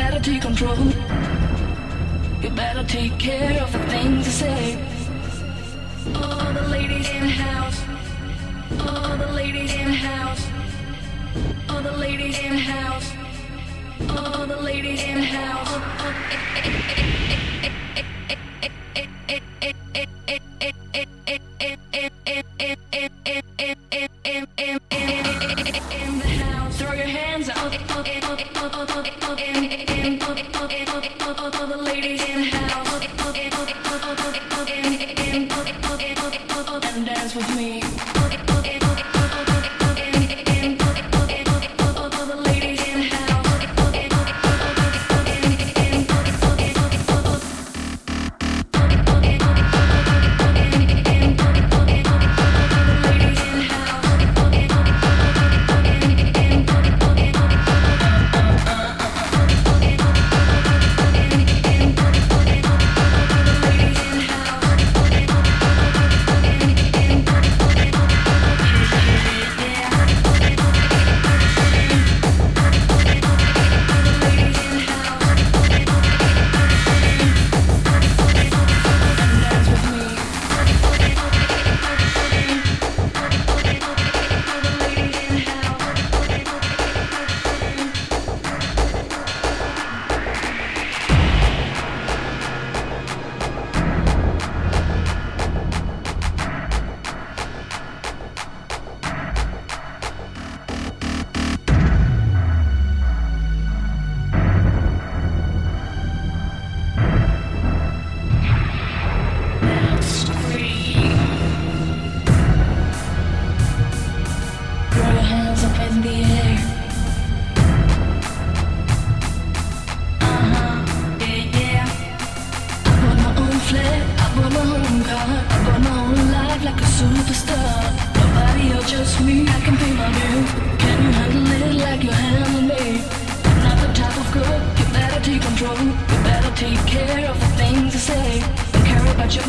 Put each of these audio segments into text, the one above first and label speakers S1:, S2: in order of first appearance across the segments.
S1: better take control. You better take care of the things you say. All the ladies in the house. All the ladies in the house. All the ladies in the house. All the ladies in the house. and dance with me.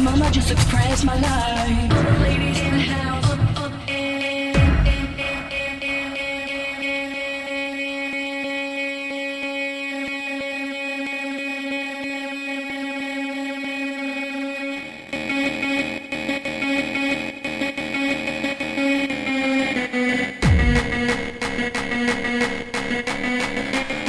S1: Mama just expressed my life. Ladies in the house. Thank